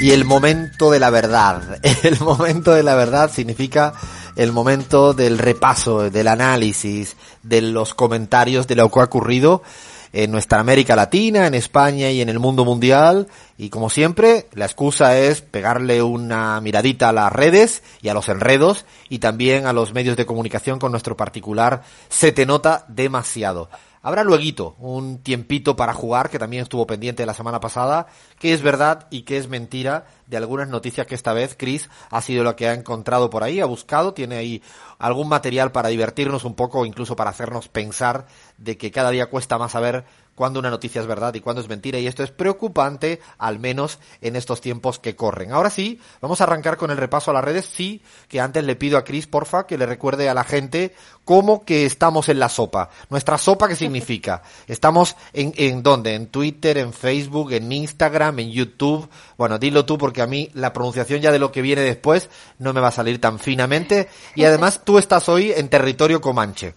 Y el momento de la verdad. El momento de la verdad significa el momento del repaso, del análisis, de los comentarios de lo que ha ocurrido en nuestra América Latina, en España y en el mundo mundial. Y como siempre, la excusa es pegarle una miradita a las redes y a los enredos y también a los medios de comunicación con nuestro particular Se te nota demasiado. Habrá luego un tiempito para jugar, que también estuvo pendiente la semana pasada, que es verdad y que es mentira de algunas noticias que esta vez Chris ha sido lo que ha encontrado por ahí, ha buscado, tiene ahí algún material para divertirnos un poco, incluso para hacernos pensar de que cada día cuesta más saber cuándo una noticia es verdad y cuándo es mentira, y esto es preocupante, al menos en estos tiempos que corren. Ahora sí, vamos a arrancar con el repaso a las redes, sí, que antes le pido a Chris, porfa, que le recuerde a la gente cómo que estamos en la sopa. Nuestra sopa, ¿qué significa? Estamos en, en dónde? En Twitter, en Facebook, en Instagram, en YouTube. Bueno, dilo tú porque a mí la pronunciación ya de lo que viene después no me va a salir tan finamente. Y además tú estás hoy en territorio comanche.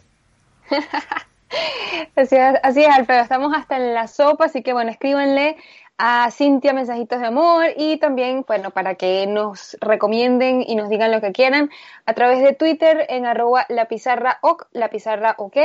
Así es, así es, Alfredo. Estamos hasta en la sopa, así que bueno, escríbanle a Cintia mensajitos de amor y también, bueno, para que nos recomienden y nos digan lo que quieran a través de Twitter en arroba la pizarra ok, ok.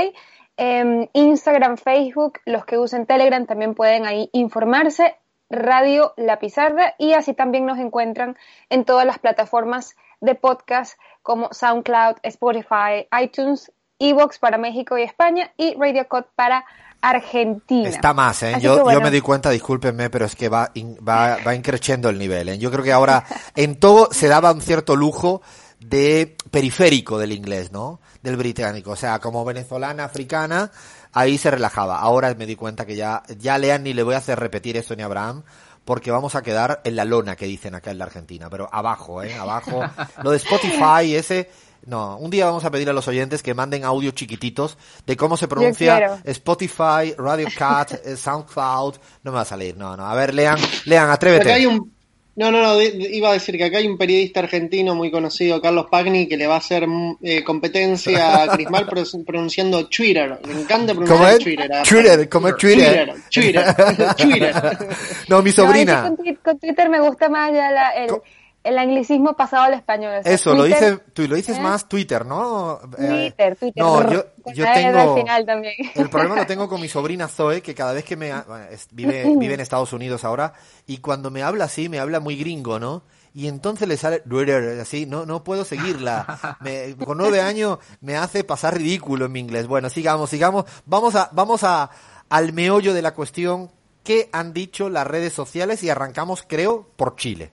Em, Instagram, Facebook, los que usen Telegram también pueden ahí informarse. Radio La Pizarra y así también nos encuentran en todas las plataformas de podcast como SoundCloud, Spotify, iTunes Evox para México y España y Radio Code para Argentina. Está más, ¿eh? Yo, yo, me di cuenta, discúlpenme, pero es que va, va, va increciendo el nivel. ¿eh? Yo creo que ahora en todo se daba un cierto lujo de periférico del inglés, ¿no? Del británico. O sea, como venezolana, africana, ahí se relajaba. Ahora me di cuenta que ya, ya lean ni le voy a hacer repetir esto ni a Abraham porque vamos a quedar en la lona que dicen acá en la Argentina, pero abajo, ¿eh? Abajo. Lo de Spotify, ese, no, un día vamos a pedir a los oyentes que manden audios chiquititos de cómo se pronuncia Spotify, Radio Cat, eh, SoundCloud. No me va a salir, no, no. A ver, lean, lean, atrévete. Hay un... No, no, no, iba a decir que acá hay un periodista argentino muy conocido, Carlos Pagni, que le va a hacer eh, competencia a Crismal pronunciando Twitter. Le encanta pronunciar Twitter. Twitter, como es Twitter. Twitter, Twitter. no, mi sobrina. con, Twitter me gusta más ya la, el el anglicismo pasado al español. Eso, lo dices, tú lo dices ¿eh? más Twitter, ¿no? Eh, Twitter, Twitter. No, yo, yo tengo... Final también. El problema lo tengo con mi sobrina Zoe, que cada vez que me... vive, vive en Estados Unidos ahora, y cuando me habla así, me habla muy gringo, ¿no? y entonces le sale así, no, no puedo seguirla. con nueve años me hace pasar ridículo en mi inglés. Bueno, sigamos, sigamos. Vamos a, vamos a, al meollo de la cuestión. ¿Qué han dicho las redes sociales? Y arrancamos, creo, por Chile.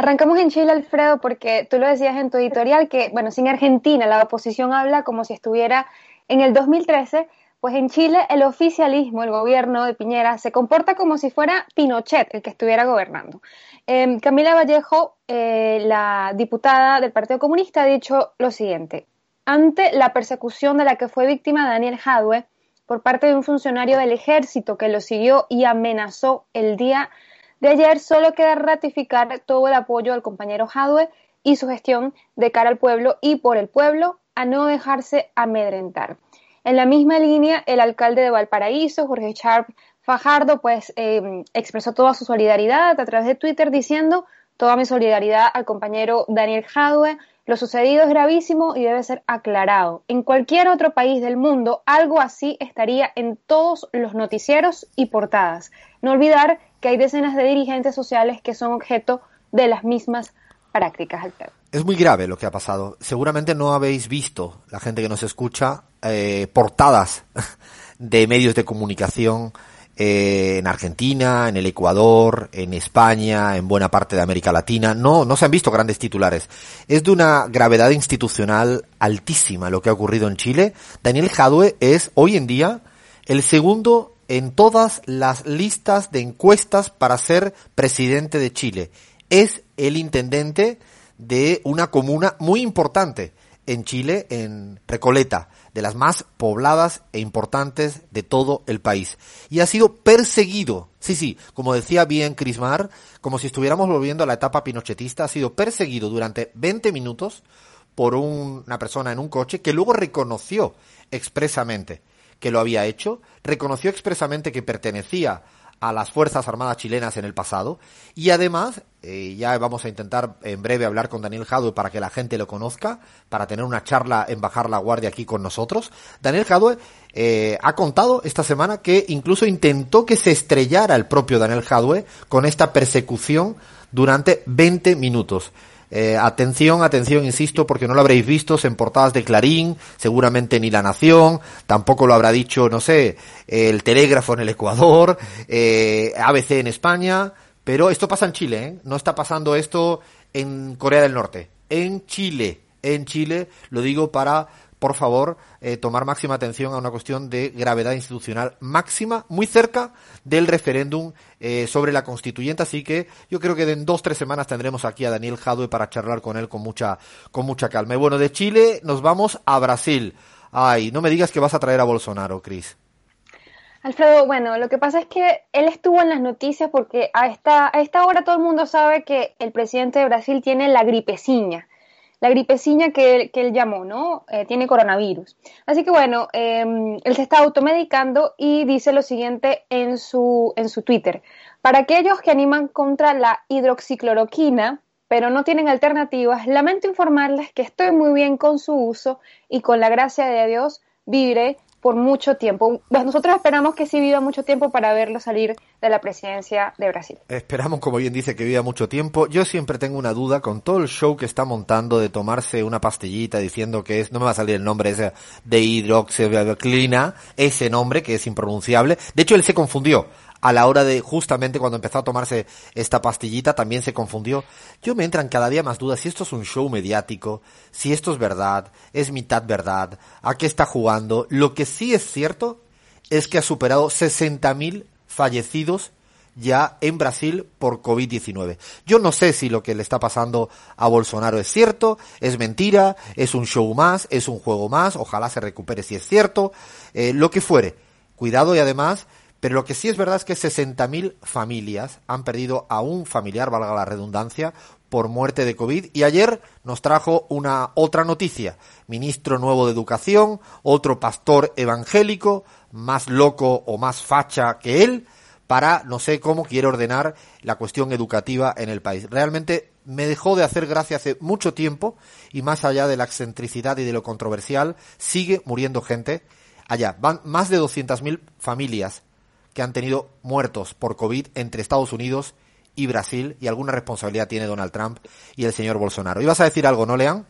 Arrancamos en Chile, Alfredo, porque tú lo decías en tu editorial que, bueno, sin Argentina la oposición habla como si estuviera en el 2013, pues en Chile el oficialismo, el gobierno de Piñera, se comporta como si fuera Pinochet el que estuviera gobernando. Em, Camila Vallejo, eh, la diputada del Partido Comunista, ha dicho lo siguiente. Ante la persecución de la que fue víctima Daniel Jadwe por parte de un funcionario del ejército que lo siguió y amenazó el día de ayer solo queda ratificar todo el apoyo al compañero Jadwe y su gestión de cara al pueblo y por el pueblo a no dejarse amedrentar. En la misma línea, el alcalde de Valparaíso, Jorge Sharp Fajardo, pues em, expresó toda su solidaridad a través de Twitter diciendo toda mi solidaridad al compañero Daniel Jadwe. Lo sucedido es gravísimo y debe ser aclarado. En cualquier otro país del mundo, algo así estaría en todos los noticieros y portadas. No olvidar que hay decenas de dirigentes sociales que son objeto de las mismas prácticas. Es muy grave lo que ha pasado. Seguramente no habéis visto, la gente que nos escucha, eh, portadas de medios de comunicación eh, en Argentina, en el Ecuador, en España, en buena parte de América Latina. No, no se han visto grandes titulares. Es de una gravedad institucional altísima lo que ha ocurrido en Chile. Daniel Jadue es hoy en día el segundo en todas las listas de encuestas para ser presidente de Chile. Es el intendente de una comuna muy importante en Chile, en Recoleta, de las más pobladas e importantes de todo el país. Y ha sido perseguido, sí, sí, como decía bien Crismar, como si estuviéramos volviendo a la etapa pinochetista, ha sido perseguido durante 20 minutos por una persona en un coche que luego reconoció expresamente que lo había hecho, reconoció expresamente que pertenecía a las Fuerzas Armadas chilenas en el pasado. Y además, eh, ya vamos a intentar en breve hablar con Daniel Jadwe para que la gente lo conozca, para tener una charla en Bajar la Guardia aquí con nosotros. Daniel Jadwe eh, ha contado esta semana que incluso intentó que se estrellara el propio Daniel Jadwe con esta persecución durante 20 minutos. Eh, atención, atención, insisto, porque no lo habréis visto en portadas de Clarín, seguramente ni La Nación, tampoco lo habrá dicho, no sé, el Telégrafo en el Ecuador, eh, ABC en España, pero esto pasa en Chile, ¿eh? No está pasando esto en Corea del Norte, en Chile, en Chile, lo digo para por favor, eh, tomar máxima atención a una cuestión de gravedad institucional máxima, muy cerca del referéndum eh, sobre la constituyente. Así que yo creo que en dos, tres semanas tendremos aquí a Daniel Jadwe para charlar con él con mucha, con mucha calma. Y bueno, de Chile nos vamos a Brasil. Ay, no me digas que vas a traer a Bolsonaro, Cris. Alfredo, bueno, lo que pasa es que él estuvo en las noticias porque a esta, a esta hora todo el mundo sabe que el presidente de Brasil tiene la gripeciña la gripecina que, él llamó, ¿no? Eh, tiene coronavirus. Así que bueno, em, él se está automedicando y dice lo siguiente en su, en su Twitter. Para aquellos que animan contra la hidroxicloroquina, pero no tienen alternativas, lamento informarles que estoy muy bien con su uso y con la gracia de Dios viviré por mucho tiempo. Nosotros esperamos que sí viva mucho tiempo para verlo salir de la presidencia de Brasil. Esperamos, como bien dice, que viva mucho tiempo. Yo siempre tengo una duda con todo el show que está montando de tomarse una pastillita diciendo que es, no me va a salir el nombre ese de hidroxiclina, ese nombre que es impronunciable. De hecho, él se confundió a la hora de justamente cuando empezó a tomarse esta pastillita también se confundió. Yo me entran cada día más dudas si esto es un show mediático, si esto es verdad, es mitad verdad, a qué está jugando. Lo que sí es cierto es que ha superado 60.000 fallecidos ya en Brasil por COVID-19. Yo no sé si lo que le está pasando a Bolsonaro es cierto, es mentira, es un show más, es un juego más, ojalá se recupere si es cierto, eh, lo que fuere. Cuidado y además pero lo que sí es verdad es que 60.000 familias han perdido a un familiar, valga la redundancia, por muerte de COVID. Y ayer nos trajo una otra noticia. Ministro nuevo de Educación, otro pastor evangélico, más loco o más facha que él, para no sé cómo quiere ordenar la cuestión educativa en el país. Realmente me dejó de hacer gracia hace mucho tiempo y más allá de la excentricidad y de lo controversial, sigue muriendo gente. Allá van más de 200.000 familias que han tenido muertos por COVID entre Estados Unidos y Brasil y alguna responsabilidad tiene Donald Trump y el señor Bolsonaro. ¿Ibas a decir algo, no, Lean?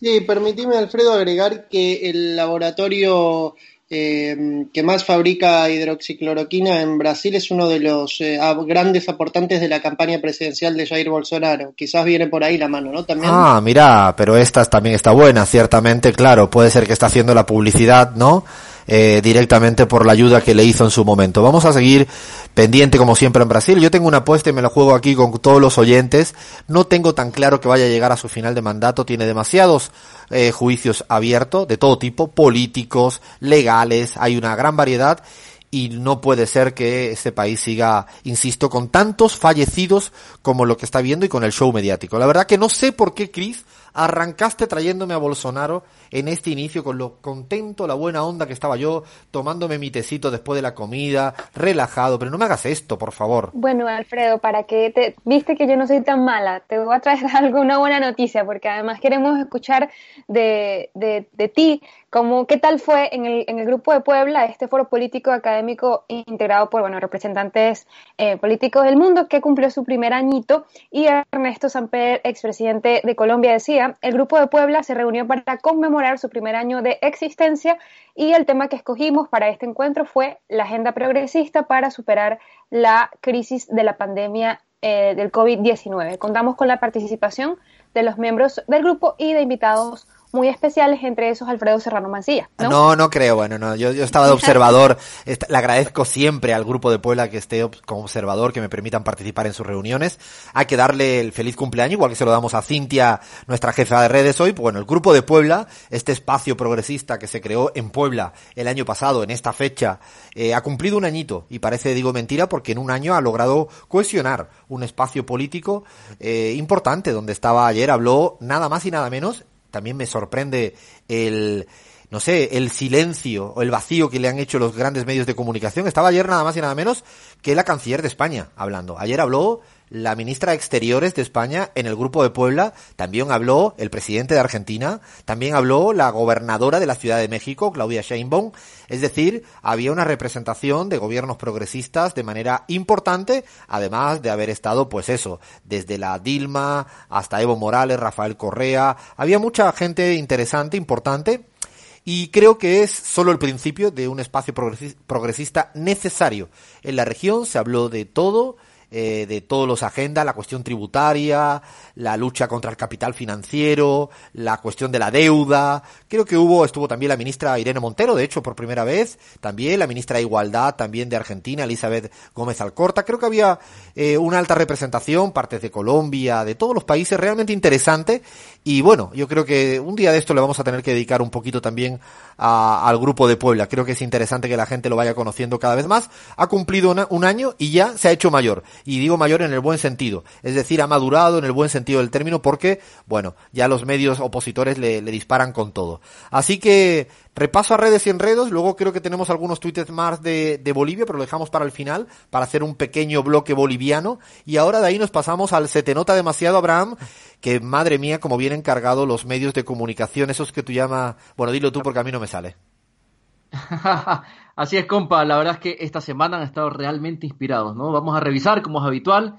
Sí, permitime, Alfredo, agregar que el laboratorio eh, que más fabrica hidroxicloroquina en Brasil es uno de los eh, grandes aportantes de la campaña presidencial de Jair Bolsonaro. Quizás viene por ahí la mano, ¿no? También. Ah, mira, pero esta también está buena, ciertamente, claro. Puede ser que está haciendo la publicidad, ¿no? Eh, directamente por la ayuda que le hizo en su momento. Vamos a seguir pendiente como siempre en Brasil. Yo tengo una apuesta y me la juego aquí con todos los oyentes. No tengo tan claro que vaya a llegar a su final de mandato. Tiene demasiados eh, juicios abiertos de todo tipo, políticos, legales. Hay una gran variedad y no puede ser que este país siga, insisto, con tantos fallecidos como lo que está viendo y con el show mediático. La verdad que no sé por qué, Chris, arrancaste trayéndome a Bolsonaro en este inicio con lo contento, la buena onda que estaba yo, tomándome mi tecito después de la comida, relajado, pero no me hagas esto, por favor. Bueno, Alfredo, para que te viste que yo no soy tan mala, te voy a traer algo, una buena noticia, porque además queremos escuchar de, de, ti como qué tal fue en el, en el grupo de Puebla este foro político académico integrado por bueno representantes eh, políticos del mundo que cumplió su primer añito y Ernesto Samper, expresidente de Colombia, decía el grupo de Puebla se reunió para conmemorar su primer año de existencia y el tema que escogimos para este encuentro fue la agenda progresista para superar la crisis de la pandemia eh, del COVID-19. Contamos con la participación de los miembros del grupo y de invitados muy especiales, entre esos Alfredo Serrano Mancilla. No, no, creo, bueno, no, yo, yo estaba de observador, le agradezco siempre al grupo de Puebla que esté como observador, que me permitan participar en sus reuniones. Hay que darle el feliz cumpleaños, igual que se lo damos a Cintia, nuestra jefa de redes hoy. Pues bueno, el grupo de Puebla, este espacio progresista que se creó en Puebla el año pasado, en esta fecha, eh, ha cumplido un añito y parece, digo mentira, porque en un año ha logrado cohesionar un espacio político eh, importante, donde estaba ayer, habló nada más y nada menos también me sorprende el no sé, el silencio o el vacío que le han hecho los grandes medios de comunicación. Estaba ayer nada más y nada menos que la canciller de España hablando. Ayer habló la ministra de Exteriores de España en el Grupo de Puebla, también habló el presidente de Argentina, también habló la gobernadora de la Ciudad de México, Claudia Sheinbaum, es decir, había una representación de gobiernos progresistas de manera importante, además de haber estado, pues eso, desde la Dilma hasta Evo Morales, Rafael Correa, había mucha gente interesante, importante, y creo que es solo el principio de un espacio progresista necesario. En la región se habló de todo, eh, de todos los agendas, la cuestión tributaria, la lucha contra el capital financiero, la cuestión de la deuda. Creo que hubo, estuvo también la ministra Irene Montero, de hecho, por primera vez, también la ministra de Igualdad, también de Argentina, Elizabeth Gómez Alcorta. Creo que había eh, una alta representación, partes de Colombia, de todos los países, realmente interesante. Y bueno, yo creo que un día de esto le vamos a tener que dedicar un poquito también al grupo de Puebla. Creo que es interesante que la gente lo vaya conociendo cada vez más. Ha cumplido un año y ya se ha hecho mayor y digo mayor en el buen sentido, es decir, ha madurado en el buen sentido del término porque, bueno, ya los medios opositores le, disparan con todo. Así que repaso a redes y enredos, luego creo que tenemos algunos tweets más de, de Bolivia, pero lo dejamos para el final, para hacer un pequeño bloque boliviano, y ahora de ahí nos pasamos al Se te nota demasiado, Abraham, que madre mía, como vienen cargados los medios de comunicación, esos que tú llamas, bueno, dilo tú porque a mí no me sale. Así es, compa. La verdad es que esta semana han estado realmente inspirados, ¿no? Vamos a revisar, como es habitual,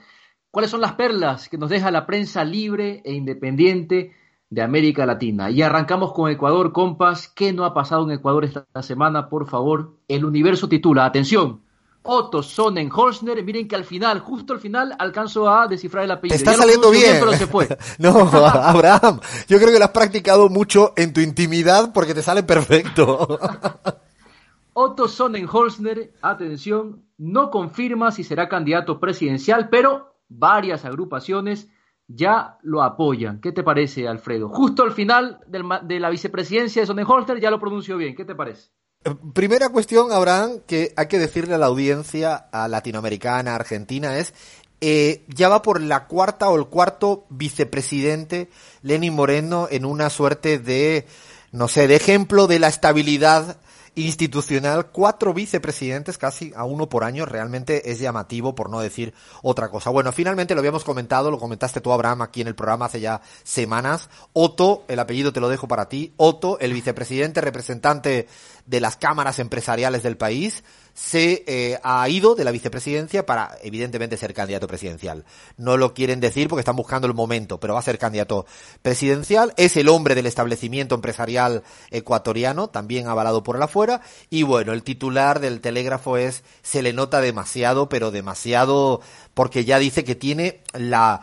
cuáles son las perlas que nos deja la prensa libre e independiente de América Latina. Y arrancamos con Ecuador, compas. ¿Qué no ha pasado en Ecuador esta semana? Por favor, el universo titula, atención, Otto Sonnenholzner, miren que al final, justo al final, alcanzo a descifrar el apellido. Te está saliendo bien. pero se fue. no, Abraham, yo creo que lo has practicado mucho en tu intimidad porque te sale perfecto. Otto Sonnenholzner, atención, no confirma si será candidato presidencial, pero varias agrupaciones ya lo apoyan. ¿Qué te parece, Alfredo? Justo al final de la vicepresidencia de Sonnenholzner ya lo pronunció bien. ¿Qué te parece? Eh, primera cuestión, Abraham, que hay que decirle a la audiencia a latinoamericana, argentina, es eh, ya va por la cuarta o el cuarto vicepresidente Lenin Moreno en una suerte de, no sé, de ejemplo de la estabilidad institucional, cuatro vicepresidentes, casi a uno por año, realmente es llamativo por no decir otra cosa. Bueno, finalmente lo habíamos comentado, lo comentaste tú, Abraham, aquí en el programa hace ya semanas. Otto, el apellido te lo dejo para ti, Otto, el vicepresidente representante de las cámaras empresariales del país, se eh, ha ido de la vicepresidencia para, evidentemente, ser candidato presidencial. No lo quieren decir porque están buscando el momento, pero va a ser candidato presidencial. Es el hombre del establecimiento empresarial ecuatoriano, también avalado por el afuera. Y bueno, el titular del telégrafo es, se le nota demasiado, pero demasiado porque ya dice que tiene la,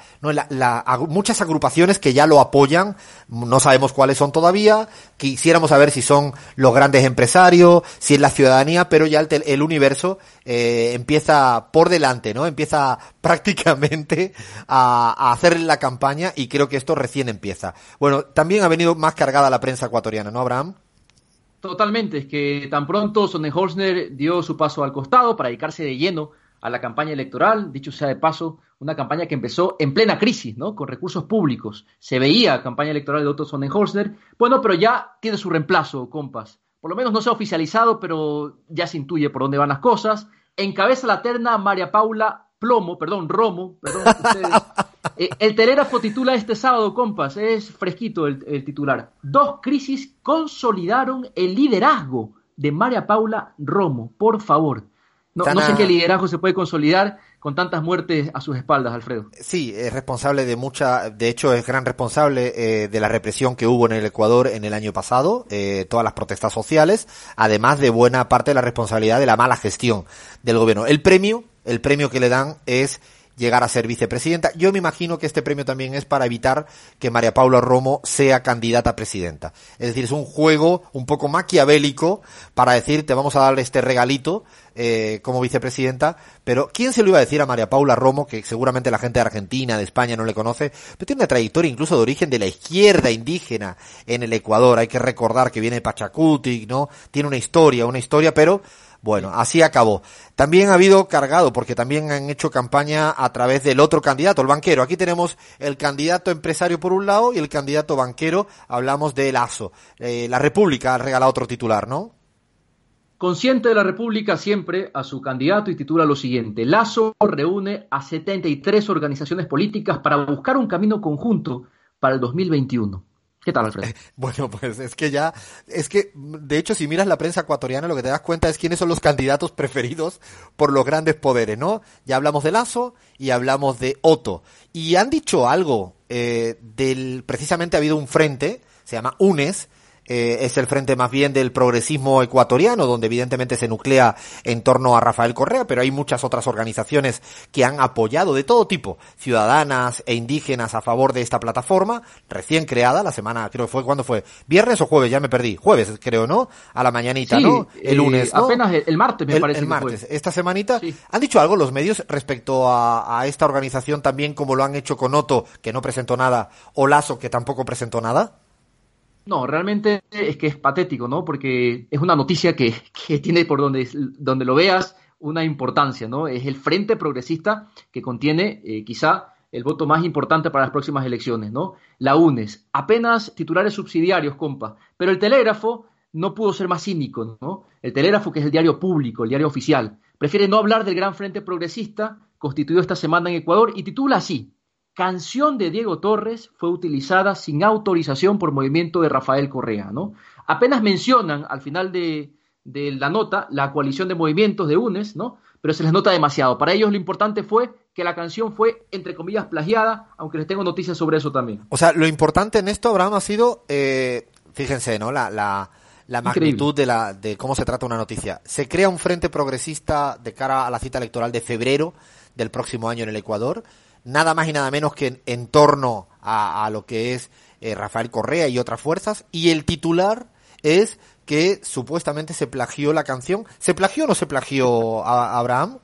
muchas agrupaciones que ya lo apoyan, no sabemos cuáles son todavía, quisiéramos saber si son los grandes empresarios, si es la ciudadanía, pero ya el, universo eh, empieza por delante, ¿no? Empieza prácticamente a, hacer la campaña y creo que esto recién empieza. Bueno, también ha venido más cargada la prensa ecuatoriana, ¿no, Abraham? Totalmente, es que tan pronto Sonnenholzner dio su paso al costado para dedicarse de lleno a la campaña electoral, dicho sea de paso, una campaña que empezó en plena crisis, ¿no? Con recursos públicos. Se veía campaña electoral de Otto Sonnenholzner. Bueno, pero ya tiene su reemplazo, compas. Por lo menos no se ha oficializado, pero ya se intuye por dónde van las cosas. Encabeza la terna María Paula Plomo, perdón, Romo, perdón, ustedes. Eh, el telégrafo titula este sábado, compas, es fresquito el, el titular. Dos crisis consolidaron el liderazgo de María Paula Romo, por favor. No, sé qué liderazgo se puede consolidar con tantas muertes a sus espaldas, Alfredo. Sí, es responsable de mucha, de hecho es gran responsable eh, de la represión que hubo en el Ecuador en el año pasado, eh, todas las protestas sociales, además de buena parte de la responsabilidad de la mala gestión del gobierno. El premio, el premio que le dan es llegar a ser vicepresidenta. Yo me imagino que este premio también es para evitar que María Paula Romo sea candidata a presidenta. Es decir, es un juego un poco maquiavélico para decir, te vamos a dar este regalito eh, como vicepresidenta, pero ¿quién se lo iba a decir a María Paula Romo, que seguramente la gente de Argentina, de España no le conoce, pero tiene una trayectoria incluso de origen de la izquierda indígena en el Ecuador, hay que recordar que viene de Pachacutic, ¿no? Tiene una historia, una historia, pero bueno, así acabó. También ha habido cargado, porque también han hecho campaña a través del otro candidato, el banquero. Aquí tenemos el candidato empresario por un lado y el candidato banquero, hablamos de Lazo. Eh, la República ha regalado otro titular, ¿no? Consciente de la República siempre a su candidato y titula lo siguiente. Lazo reúne a 73 organizaciones políticas para buscar un camino conjunto para el 2021. ¿Qué tal, Alfredo? Bueno, pues es que ya, es que, de hecho, si miras la prensa ecuatoriana, lo que te das cuenta es quiénes son los candidatos preferidos por los grandes poderes, ¿no? Ya hablamos de Lazo y hablamos de Otto. Y han dicho algo eh, del, precisamente ha habido un frente, se llama UNES, eh, es el frente más bien del progresismo ecuatoriano, donde evidentemente se nuclea en torno a Rafael Correa, pero hay muchas otras organizaciones que han apoyado de todo tipo, ciudadanas e indígenas a favor de esta plataforma, recién creada, la semana, creo que fue, ¿cuándo fue? ¿Viernes o jueves? Ya me perdí. Jueves, creo, ¿no? A la mañanita, ¿no? El lunes, ¿no? Apenas el, martes, me parece. El martes. Esta semanita. ¿Han dicho algo los medios respecto a, a esta organización también como lo han hecho con Otto, que no presentó nada, o Lazo, que tampoco presentó nada? No, realmente es que es patético, ¿no? Porque es una noticia que, que tiene por donde, donde lo veas una importancia, ¿no? Es el Frente Progresista que contiene eh, quizá el voto más importante para las próximas elecciones, ¿no? La UNES, apenas titulares subsidiarios, compa, pero el telégrafo no pudo ser más cínico, ¿no? El telégrafo, que es el diario público, el diario oficial, prefiere no hablar del gran Frente Progresista constituido esta semana en Ecuador y titula así, canción de Diego Torres fue utilizada sin autorización por movimiento de Rafael Correa, ¿no? Apenas mencionan al final de, la nota la coalición de movimientos de UNES, ¿no? Pero se les nota demasiado. Para ellos lo importante fue que la canción fue, entre comillas, plagiada, aunque les tengo noticias sobre eso también. O sea, lo importante en esto, Abraham, ha sido, eh, fíjense, ¿no? La, la, la magnitud de, la, de cómo se trata una noticia. Se crea un frente progresista de cara a la cita electoral de febrero del próximo año en el Ecuador nada más y nada menos que en, torno a, lo que es eh, Rafael Correa y otras fuerzas, y el titular es que supuestamente se plagió la canción. ¿Se plagió o no se plagió a, Abraham?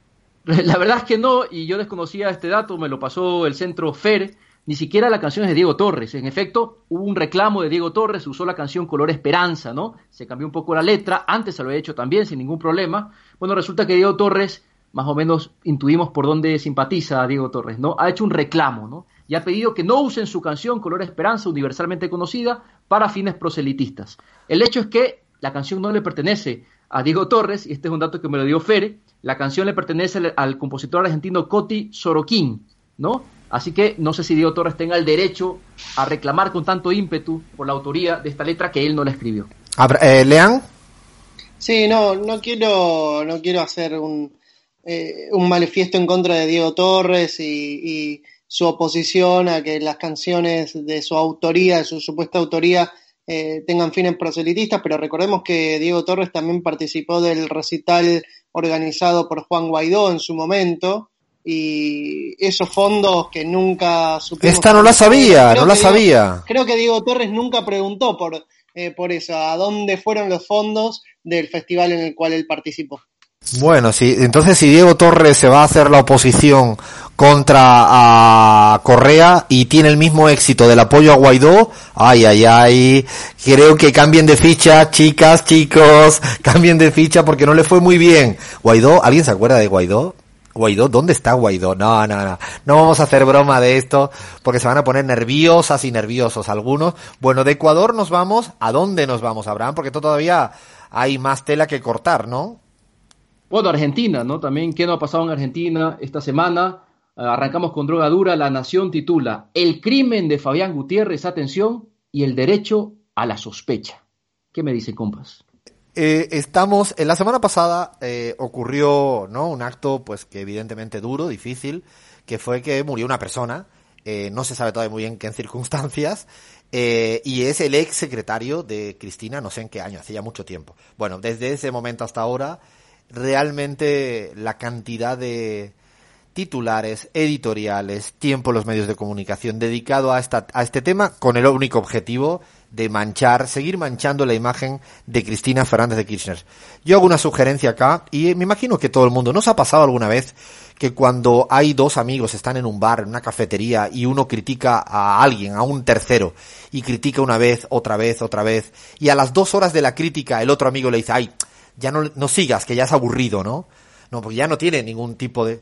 La verdad es que no, y yo desconocía este dato, me lo pasó el centro FER, ni siquiera la canción es de Diego Torres. En efecto, hubo un reclamo de Diego Torres, usó la canción Color Esperanza, ¿no? Se cambió un poco la letra, antes se lo había hecho también sin ningún problema. Bueno, resulta que Diego Torres más o menos intuimos por dónde simpatiza a Diego Torres, ¿no? Ha hecho un reclamo, ¿no? Y ha pedido que no usen su canción Color Esperanza, universalmente conocida, para fines proselitistas. El hecho es que la canción no le pertenece a Diego Torres, y este es un dato que me lo dio Fere, la canción le pertenece al, compositor argentino Coti Sorokin, ¿no? Así que no sé si Diego Torres tenga el derecho a reclamar con tanto ímpetu por la autoría de esta letra que él no la escribió. Eh, ¿Lean? Sí, no, no quiero, no quiero hacer un, eh, un manifiesto en contra de Diego Torres y, su oposición a que las canciones de su autoría, de su supuesta autoría, eh, tengan fines proselitistas, pero recordemos que Diego Torres también participó del recital organizado por Juan Guaidó en su momento y esos fondos que nunca supimos Esta no la sabía, no la sabía. Creo que Diego Torres nunca preguntó por, eh, por eso, a dónde fueron los fondos del festival en el cual él participó. Bueno, sí, entonces si Diego Torres se va a hacer la oposición contra a Correa y tiene el mismo éxito del apoyo a Guaidó, ay, ay, ay, creo que cambien de ficha, chicas, chicos, cambien de ficha porque no le fue muy bien. Guaidó, ¿alguien se acuerda de Guaidó? Guaidó, ¿dónde está Guaidó? No, no, no. No vamos a hacer broma de esto porque se van a poner nerviosas y nerviosos algunos. Bueno, de Ecuador nos vamos. ¿A dónde nos vamos, Abraham? Porque todavía hay más tela que cortar, ¿no? Bueno, Argentina, ¿no? También, ¿qué no ha pasado en Argentina esta semana? Eh, arrancamos con droga dura. La Nación titula El crimen de Fabián Gutiérrez, atención, y el derecho a la sospecha. ¿Qué me dice, compas? Eh, estamos, en la semana pasada eh, ocurrió, ¿no? Un acto, pues, que evidentemente duro, difícil, que fue que murió una persona, no se sabe todavía muy bien qué circunstancias, y es el ex secretario de Cristina, no sé en qué año, hace ya mucho tiempo. Bueno, desde ese momento hasta ahora, realmente la cantidad de titulares, editoriales, tiempo en los medios de comunicación dedicado a, esta, a este tema con el único objetivo de manchar, seguir manchando la imagen de Cristina Fernández de Kirchner. Yo hago una sugerencia acá y me imagino que todo el mundo, ¿nos ha pasado alguna vez que cuando hay dos amigos están en un bar, en una cafetería y uno critica a alguien, a un tercero, y critica una vez, otra vez, otra vez, y a las dos horas de la crítica el otro amigo le dice, ay, ya no, sigas, que ya es aburrido, ¿no? No, porque ya no tiene ningún tipo de...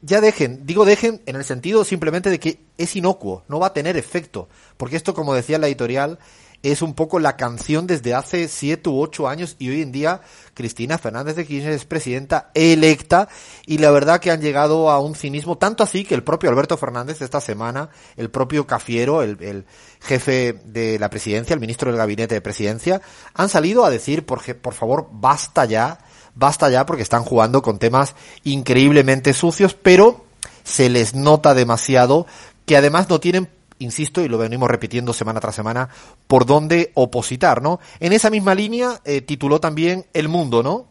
Ya dejen, digo dejen en el sentido simplemente de que es inocuo, no va a tener efecto, porque esto, como decía la editorial, es un poco la canción desde hace siete u ocho años y hoy en día Cristina Fernández de Kirchner es presidenta electa y la verdad que han llegado a un cinismo tanto así que el propio Alberto Fernández esta semana, el propio Cafiero, el, el jefe de la presidencia, el ministro del gabinete de presidencia, han salido a decir por, por favor basta ya, basta ya porque están jugando con temas increíblemente sucios, pero se les nota demasiado que además no tienen insisto, y lo venimos repitiendo semana tras semana, por dónde opositar, ¿no? En esa misma línea eh, tituló también El Mundo, ¿no?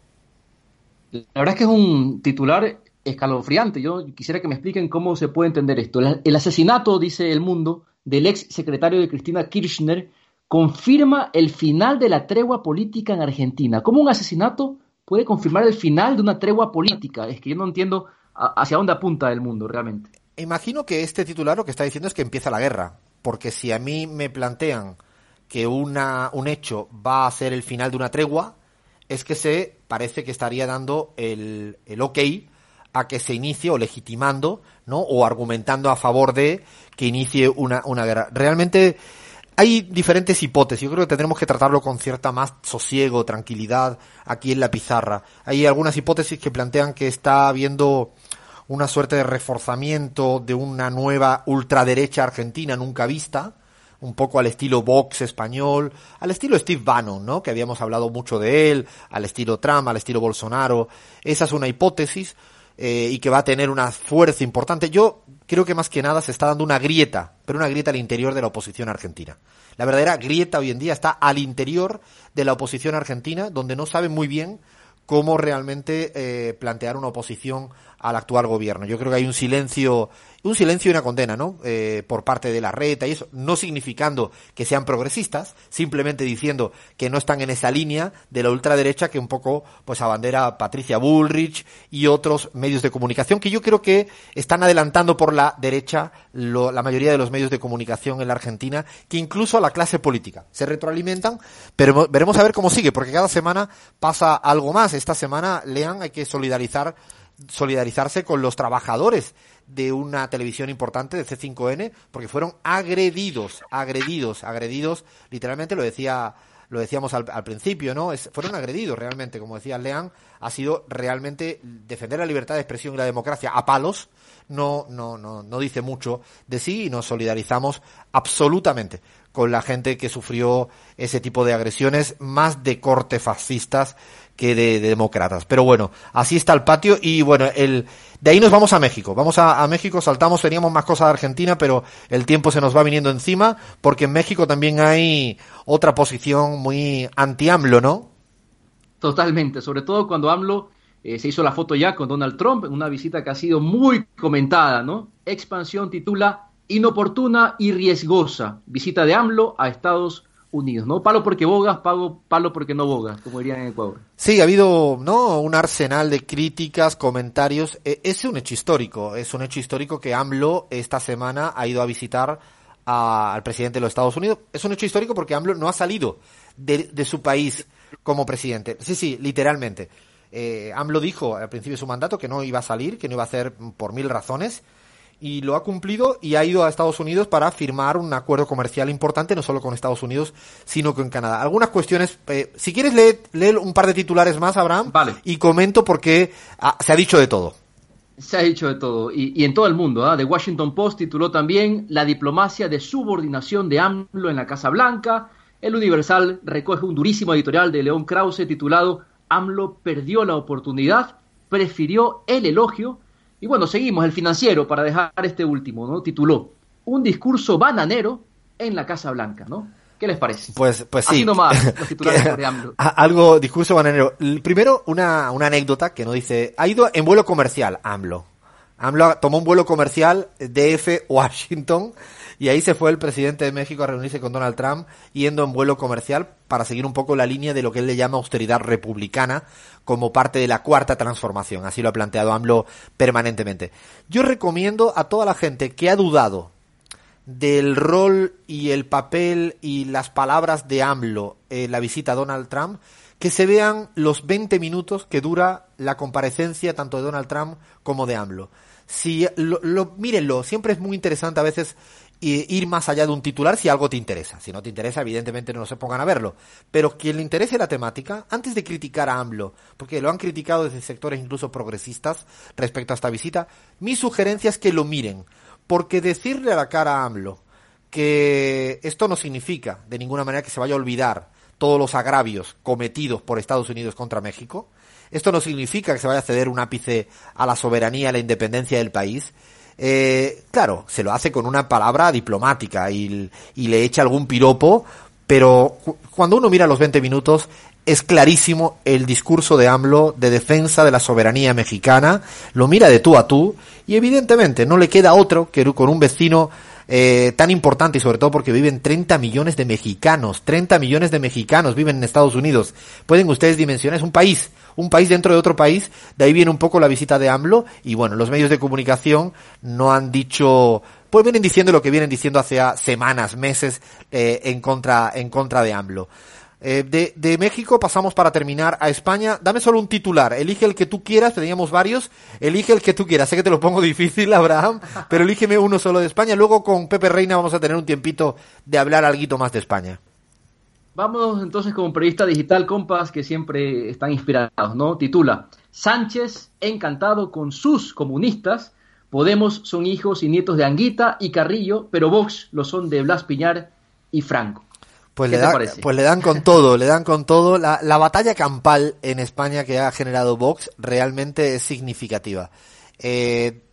La verdad es que es un titular escalofriante. Yo quisiera que me expliquen cómo se puede entender esto. El asesinato, dice El Mundo, del ex secretario de Cristina Kirchner confirma el final de la tregua política en Argentina. ¿Cómo un asesinato puede confirmar el final de una tregua política? Es que yo no entiendo hacia dónde apunta el mundo realmente. Imagino que este titular lo que está diciendo es que empieza la guerra, porque si a mí me plantean que una, un hecho va a ser el final de una tregua, es que se parece que estaría dando el, el ok a que se inicie o legitimando, ¿no? O argumentando a favor de que inicie una, una guerra. Realmente hay diferentes hipótesis. Yo creo que tendremos que tratarlo con cierta más sosiego, tranquilidad aquí en la pizarra. Hay algunas hipótesis que plantean que está habiendo una suerte de reforzamiento de una nueva ultraderecha argentina nunca vista, un poco al estilo Vox español, al estilo Steve Bannon, ¿no? Que habíamos hablado mucho de él, al estilo Trump, al estilo Bolsonaro. Esa es una hipótesis eh, y que va a tener una fuerza importante. Yo creo que más que nada se está dando una grieta, pero una grieta al interior de la oposición argentina. La verdadera grieta hoy en día está al interior de la oposición argentina, donde no saben muy bien cómo realmente eh, plantear una oposición al actual gobierno. Yo creo que hay un silencio, un silencio y una condena, ¿no? Eh, por parte de la reta y eso, no significando que sean progresistas, simplemente diciendo que no están en esa línea de la ultraderecha que un poco, pues abandera Patricia Bullrich y otros medios de comunicación que yo creo que están adelantando por la derecha la mayoría de los medios de comunicación en la Argentina, que incluso a la clase política se retroalimentan, pero veremos a ver cómo sigue, porque cada semana pasa algo más. Esta semana, lean, hay que solidarizar solidarizarse con los trabajadores de una televisión importante de C5N porque fueron agredidos, agredidos, agredidos, literalmente lo decía lo decíamos al, principio, ¿no? Es, fueron agredidos realmente, como decía Leán, ha sido realmente defender la libertad de expresión y la democracia a palos, no, no, no, no dice mucho de sí y nos solidarizamos absolutamente con la gente que sufrió ese tipo de agresiones más de corte fascistas que de, demócratas. Pero bueno, así está el patio y bueno, el, de ahí nos vamos a México. Vamos a, México, saltamos, teníamos más cosas de Argentina, pero el tiempo se nos va viniendo encima porque en México también hay otra posición muy anti-AMLO, ¿no? Totalmente, sobre todo cuando AMLO eh, se hizo la foto ya con Donald Trump, una visita que ha sido muy comentada, ¿no? Expansión titula Inoportuna y riesgosa, visita de AMLO a Estados Unidos unidos, ¿no? Palo porque bogas, pago, palo porque no bogas, como dirían en Ecuador. Sí, ha habido, ¿no? Un arsenal de críticas, comentarios. E, es un hecho histórico, es un hecho histórico que AMLO esta semana ha ido a visitar al presidente de los Estados Unidos. Es un hecho histórico porque AMLO no ha salido de, su país como presidente. Sí, sí, literalmente. Eh, AMLO dijo al principio de su mandato que no iba a salir, que no iba a hacer por mil razones y lo ha cumplido y ha ido a Estados Unidos para firmar un acuerdo comercial importante, no solo con Estados Unidos, sino con Canadá. Algunas cuestiones, eh, si quieres leer, un par de titulares más, Abraham, vale. y comento porque ah, se ha dicho de todo. Se ha dicho de todo, y, en todo el mundo. ¿ah? The Washington Post tituló también La diplomacia de subordinación de AMLO en la Casa Blanca. El Universal recoge un durísimo editorial de León Krause titulado AMLO perdió la oportunidad, prefirió el elogio y bueno, seguimos, el financiero, para dejar este último, ¿no? Tituló Un discurso bananero en la Casa Blanca, ¿no? ¿Qué les parece? Pues, pues sí. nomás, los titulares de AMLO. Algo, discurso bananero. Primero, una, una anécdota que no dice, ha ido en vuelo comercial, AMLO. AMLO tomó un vuelo comercial DF Washington y ahí se fue el presidente de México a reunirse con Donald Trump yendo en vuelo comercial para seguir un poco la línea de lo que él le llama austeridad republicana como parte de la cuarta transformación. Así lo ha planteado AMLO permanentemente. Yo recomiendo a toda la gente que ha dudado del rol y el papel y las palabras de AMLO en la visita a Donald Trump, que se vean los 20 minutos que dura la comparecencia tanto de Donald Trump como de AMLO. Si lo, lo, mírenlo, siempre es muy interesante a veces ir más allá de un titular si algo te interesa. Si no te interesa, evidentemente no se pongan a verlo. Pero quien le interese la temática, antes de criticar a AMLO, porque lo han criticado desde sectores incluso progresistas respecto a esta visita, mi sugerencia es que lo miren. Porque decirle a la cara a AMLO que esto no significa de ninguna manera que se vaya a olvidar todos los agravios cometidos por Estados Unidos contra México, esto no significa que se vaya a ceder un ápice a la soberanía, a la independencia del país, eh, claro, se lo hace con una palabra diplomática y, le echa algún piropo, pero cuando uno mira los 20 minutos es clarísimo el discurso de AMLO de defensa de la soberanía mexicana, lo mira de tú a tú y evidentemente no le queda otro que con un vecino eh, tan importante y sobre todo porque viven 30 millones de mexicanos, 30 millones de mexicanos viven en Estados Unidos. Pueden ustedes dimensionar, es un país, un país dentro de otro país, de ahí viene un poco la visita de AMLO y bueno, los medios de comunicación no han dicho pues vienen diciendo lo que vienen diciendo hace semanas, meses eh, en contra en contra de AMLO. Eh, de, México pasamos para terminar a España. Dame solo un titular. Elige el que tú quieras. Teníamos varios. Elige el que tú quieras. Sé que te lo pongo difícil, Abraham, pero elígeme uno solo de España. Luego con Pepe Reina vamos a tener un tiempito de hablar algo más de España. Vamos entonces con periodista digital, compas, que siempre están inspirados, ¿no? Titula, Sánchez encantado con sus comunistas, Podemos son hijos y nietos de Anguita y Carrillo, pero Vox lo son de Blas Piñar y Franco. Pues le, pues le dan con todo, le dan con todo. La, la batalla campal en España que ha generado Vox realmente es significativa. Eh,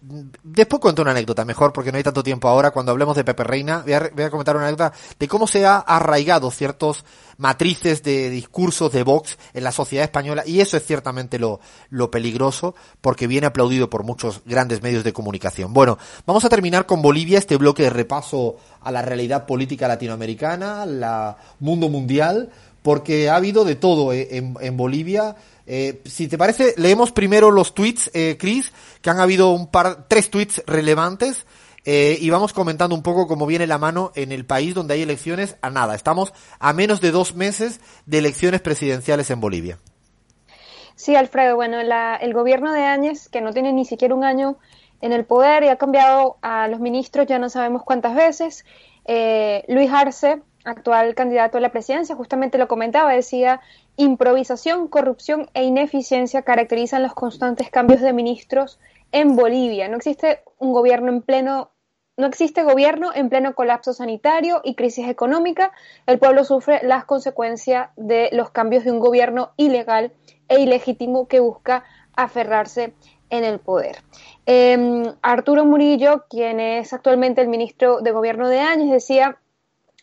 después cuento una anécdota, mejor porque no hay tanto tiempo ahora. Cuando hablemos de Pepe Reina, voy a, comentar una anécdota de cómo se ha arraigado ciertos matrices de discursos de Vox en la sociedad española y eso es ciertamente lo, lo peligroso porque viene aplaudido por muchos grandes medios de comunicación. Bueno, vamos a terminar con Bolivia, este bloque de repaso a la realidad política latinoamericana, al mundo mundial, porque ha habido de todo eh, en, en Bolivia eh, si te parece, leemos primero los tweets, eh, Chris, que han habido un par, tres tweets relevantes. Eh, y vamos comentando un poco cómo viene la mano en el país donde hay elecciones a nada. Estamos a menos de dos meses de elecciones presidenciales en Bolivia. Sí, Alfredo, bueno, el gobierno de Áñez, que no tiene ni siquiera un año en el poder y ha cambiado a los ministros ya no sabemos cuántas veces. Eh, Luis Arce, actual candidato a la presidencia, justamente lo comentaba, decía, improvisación, corrupción e ineficiencia caracterizan los constantes cambios de ministros en Bolivia. No existe un gobierno en pleno no existe gobierno en pleno colapso sanitario y crisis económica. El pueblo sufre las consecuencias de los cambios de un gobierno ilegal e ilegítimo que busca aferrarse en el poder. Em, Arturo Murillo, quien es actualmente el ministro de Gobierno de Años, decía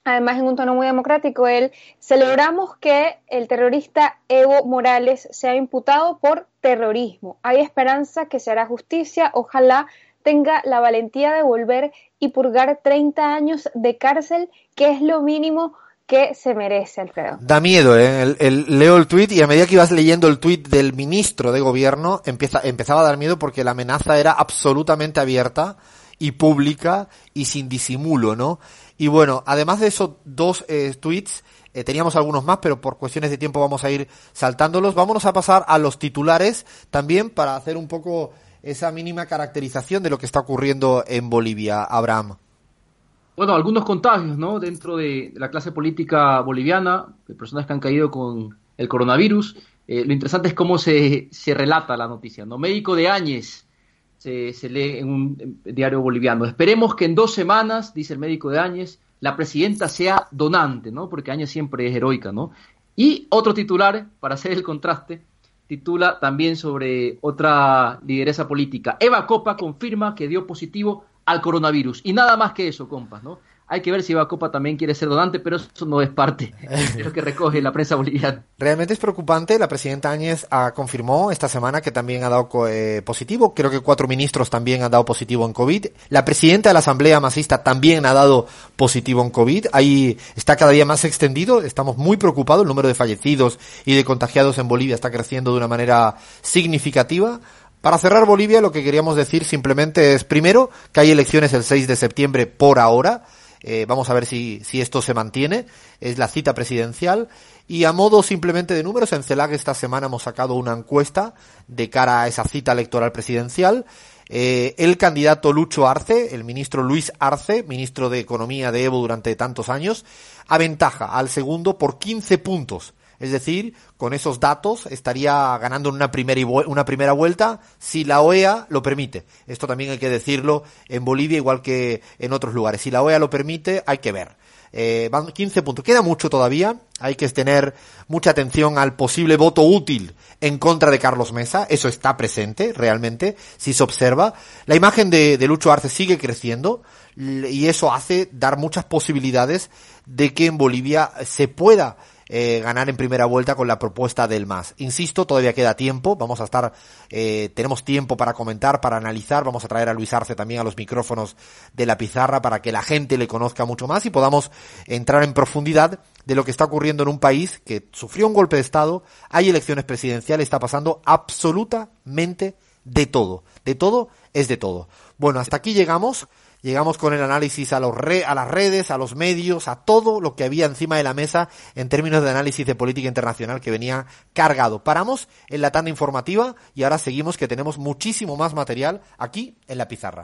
además en un tono muy democrático, él, celebramos que el terrorista Evo Morales sea imputado por terrorismo. Hay esperanza que se hará justicia, ojalá tenga la valentía de volver y purgar 30 años de cárcel, que es lo mínimo que se merece, Alfredo. Da miedo, ¿eh? El, leo el tuit y a medida que ibas leyendo el tuit del ministro de gobierno, empezaba a dar miedo porque la amenaza era absolutamente abierta y pública y sin disimulo, ¿no? Y bueno, además de esos dos eh, tweets, eh, teníamos algunos más, pero por cuestiones de tiempo vamos a ir saltándolos. Vámonos a pasar a los titulares también para hacer un poco esa mínima caracterización de lo que está ocurriendo en Bolivia, Abraham. Bueno, algunos contagios, ¿no? Dentro de la clase política boliviana, de personas que han caído con el coronavirus. Eh, lo interesante es cómo se, se relata la noticia, ¿no? Médico de Áñez se, lee en un diario boliviano. Esperemos que en dos semanas, dice el médico de Áñez, la presidenta sea donante, ¿no? Porque Áñez siempre es heroica, ¿no? Y otro titular, para hacer el contraste, titula también sobre otra lideresa política. Eva Copa confirma que dio positivo al coronavirus. Y nada más que eso, compas, ¿no? Hay que ver si Copa también quiere ser donante, pero eso no es parte de lo que recoge la prensa boliviana. Realmente es preocupante. La presidenta Áñez ha confirmó esta semana que también ha dado eh, positivo. Creo que cuatro ministros también han dado positivo en COVID. La presidenta de la Asamblea Masista también ha dado positivo en COVID. Ahí está cada día más extendido. Estamos muy preocupados. El número de fallecidos y de contagiados en Bolivia está creciendo de una manera significativa. Para cerrar Bolivia, lo que queríamos decir simplemente es, primero, que hay elecciones el 6 de septiembre por ahora. Eh, vamos a ver si, si esto se mantiene. Es la cita presidencial. Y a modo simplemente de números, en CELAC esta semana hemos sacado una encuesta de cara a esa cita electoral presidencial. Eh, el candidato Lucho Arce, el ministro Luis Arce, ministro de Economía de Evo durante tantos años, aventaja al segundo por 15 puntos. Es decir, con esos datos estaría ganando una primera, una primera vuelta si la OEA lo permite. Esto también hay que decirlo en Bolivia igual que en otros lugares. Si la OEA lo permite, hay que ver. Eh, van 15 puntos. Queda mucho todavía. Hay que tener mucha atención al posible voto útil en contra de Carlos Mesa. Eso está presente, realmente, si se observa. La imagen de, de Lucho Arce sigue creciendo y eso hace dar muchas posibilidades de que en Bolivia se pueda eh, ganar en primera vuelta con la propuesta del MAS. Insisto, todavía queda tiempo, vamos a estar, eh, tenemos tiempo para comentar, para analizar, vamos a traer a Luis Arce también a los micrófonos de la pizarra para que la gente le conozca mucho más y podamos entrar en profundidad de lo que está ocurriendo en un país que sufrió un golpe de Estado, hay elecciones presidenciales, está pasando absolutamente de todo. De todo es de todo. Bueno, hasta aquí llegamos. Llegamos con el análisis a, los las redes, a los medios, a todo lo que había encima de la mesa en términos de análisis de política internacional que venía cargado. Paramos en la tanda informativa y ahora seguimos que tenemos muchísimo más material aquí en la pizarra.